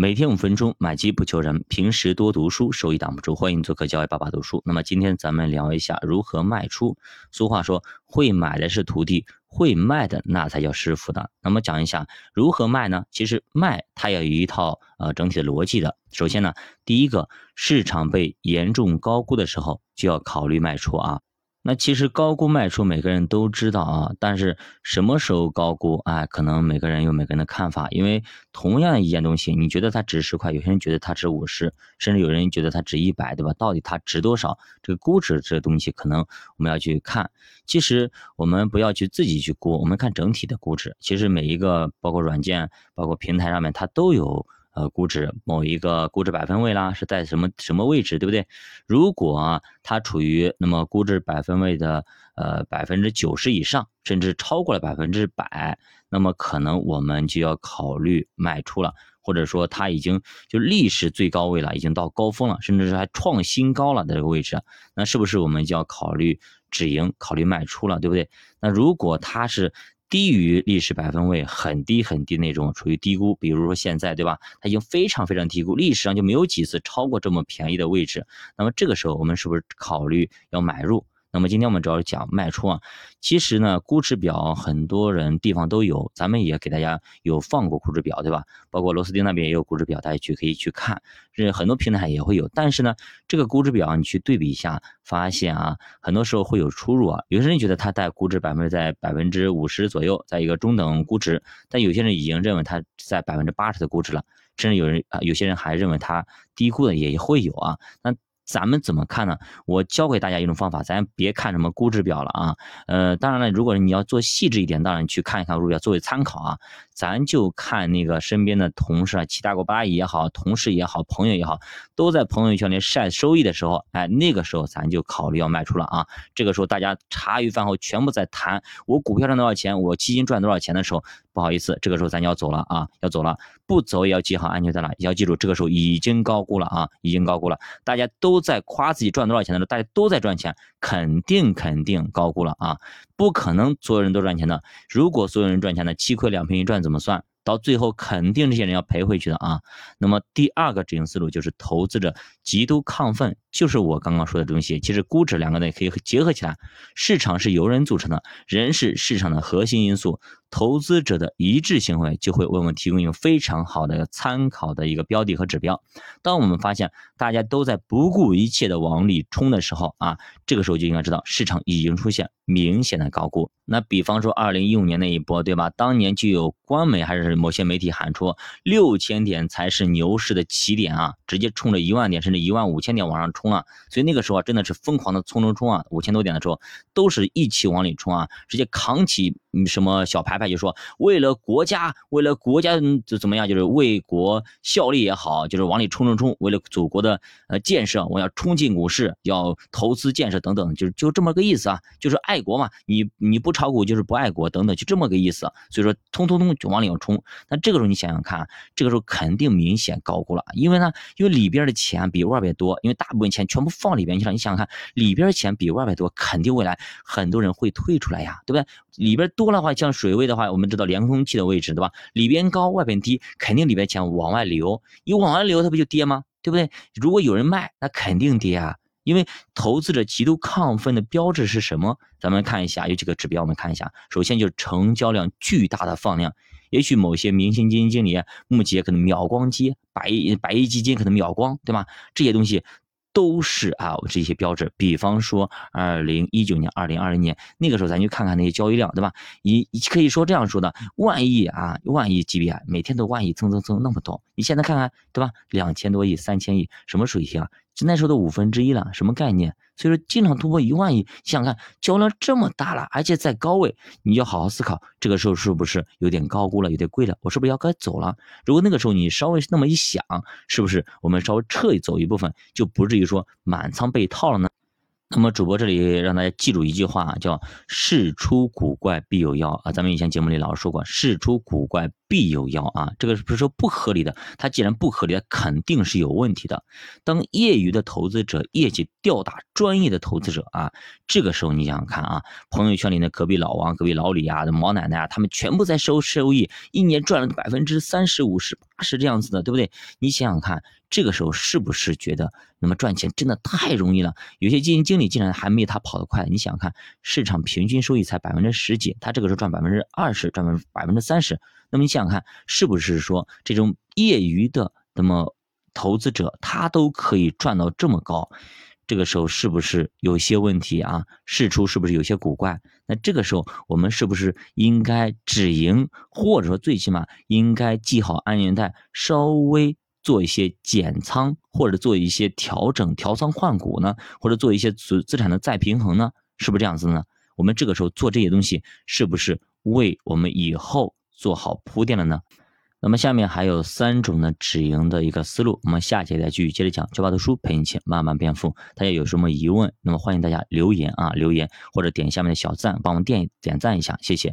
每天五分钟，买基不求人。平时多读书，收益挡不住。欢迎做客教育爸爸读书。那么今天咱们聊一下如何卖出。俗话说，会买的是徒弟，会卖的那才叫师傅呢。那么讲一下如何卖呢？其实卖它要有一套呃整体的逻辑的。首先呢，第一个，市场被严重高估的时候，就要考虑卖出啊。那其实高估卖出每个人都知道啊，但是什么时候高估哎，可能每个人有每个人的看法。因为同样一件东西，你觉得它值十块，有些人觉得它值五十，甚至有人觉得它值一百，对吧？到底它值多少？这个估值这东西，可能我们要去看。其实我们不要去自己去估，我们看整体的估值。其实每一个包括软件、包括平台上面，它都有。呃，估值某一个估值百分位啦，是在什么什么位置，对不对？如果它处于那么估值百分位的呃百分之九十以上，甚至超过了百分之百，那么可能我们就要考虑卖出了，或者说它已经就历史最高位了，已经到高峰了，甚至是还创新高了的这个位置，那是不是我们就要考虑止盈，考虑卖出了，对不对？那如果它是。低于历史百分位很低很低那种，处于低估，比如说现在，对吧？它已经非常非常低估，历史上就没有几次超过这么便宜的位置。那么这个时候，我们是不是考虑要买入？那么今天我们主要是讲卖出啊，其实呢，估值表很多人地方都有，咱们也给大家有放过估值表，对吧？包括螺丝钉那边也有估值表，大家去可以去看，是很多平台也会有。但是呢，这个估值表你去对比一下，发现啊，很多时候会有出入啊。有些人觉得它在估值百分之在百分之五十左右，在一个中等估值，但有些人已经认为它在百分之八十的估值了，甚至有人啊，有些人还认为它低估的也会有啊。那咱们怎么看呢？我教给大家一种方法，咱别看什么估值表了啊。呃，当然了，如果你要做细致一点，当然去看一看估值表作为参考啊。咱就看那个身边的同事啊，七大姑八大姨也好，同事也好，朋友也好，都在朋友圈里晒收益的时候，哎，那个时候咱就考虑要卖出了啊。这个时候大家茶余饭后全部在谈我股票赚多少钱，我基金赚多少钱的时候，不好意思，这个时候咱就要走了啊，要走了，不走也要系好安全带了，要记住，这个时候已经高估了啊，已经高估了，大家都。在夸自己赚多少钱的时候，大家都在赚钱，肯定肯定高估了啊！不可能所有人都赚钱的。如果所有人赚钱的，七亏两平一赚怎么算？到最后肯定这些人要赔回去的啊。那么第二个执行思路就是投资者极度亢奋，就是我刚刚说的东西。其实估值两个呢可以结合起来，市场是由人组成的，人是市场的核心因素。投资者的一致行为就会为我们提供一个非常好的参考的一个标的和指标。当我们发现大家都在不顾一切的往里冲的时候啊，这个时候就应该知道市场已经出现明显的高估。那比方说二零一五年那一波，对吧？当年就有官媒还是某些媒体喊出六千点才是牛市的起点啊，直接冲着一万点甚至一万五千点往上冲冲啊。所以那个时候啊真的是疯狂的冲冲冲啊，五千多点的时候都是一起往里冲啊，直接扛起什么小牌牌。就说为了国家，为了国家怎怎么样，就是为国效力也好，就是往里冲冲冲，为了祖国的呃建设，我要冲进股市，要投资建设等等，就是就这么个意思啊，就是爱国嘛，你你不炒股就是不爱国等等，就这么个意思。所以说，通通通就往里要冲。那这个时候你想想看，这个时候肯定明显高估了，因为呢，因为里边的钱比外边多，因为大部分钱全部放里边去了。你想想看，里边钱比外边多，肯定未来很多人会退出来呀，对不对？里边多的话，像水位。的话，我们知道连空气的位置，对吧？里边高，外边低，肯定里边钱往外流。你往外流，它不就跌吗？对不对？如果有人卖，那肯定跌啊。因为投资者极度亢奋的标志是什么？咱们看一下，有几个指标，我们看一下。首先就是成交量巨大的放量，也许某些明星基金经理目前可能秒光机，百亿百亿基金可能秒光，对吧？这些东西。都是啊，这些标志。比方说，二零一九年、二零二零年那个时候，咱去看看那些交易量，对吧？你可以说这样说的，万亿啊，万亿级别，每天都万亿增增增那么多。你现在看看，对吧？两千多亿、三千亿，什么水平啊？就那时候的五分之一了，什么概念？所以说，经常突破一万亿，想想看，交量这么大了，而且在高位，你要好好思考，这个时候是不是有点高估了，有点贵了？我是不是要该走了？如果那个时候你稍微那么一想，是不是我们稍微撤走一部分，就不至于说满仓被套了呢？那么主播这里让大家记住一句话，叫“事出古怪必有妖”啊！咱们以前节目里老说过，“事出古怪必有妖”啊，这个是不是说不合理的，它既然不合理，肯定是有问题的。当业余的投资者业绩吊打专业的投资者啊，这个时候你想想看啊，朋友圈里的隔壁老王、隔壁老李啊、毛奶奶啊，他们全部在收收益，一年赚了百分之三十五十。是这样子的，对不对？你想想看，这个时候是不是觉得那么赚钱真的太容易了？有些基金经理竟然还没他跑得快。你想想看，市场平均收益才百分之十几，他这个时候赚百分之二十，赚百分之三十。那么你想想看，是不是说这种业余的那么投资者他都可以赚到这么高？这个时候是不是有些问题啊？事出是不是有些古怪？那这个时候我们是不是应该止盈，或者说最起码应该系好安全带，稍微做一些减仓，或者做一些调整、调仓换股呢？或者做一些资资产的再平衡呢？是不是这样子呢？我们这个时候做这些东西，是不是为我们以后做好铺垫了呢？那么下面还有三种的止盈的一个思路，我们下节再继续接着讲。九八读书陪你钱慢慢变富，大家有什么疑问，那么欢迎大家留言啊，留言或者点下面的小赞，帮我们点点赞一下，谢谢。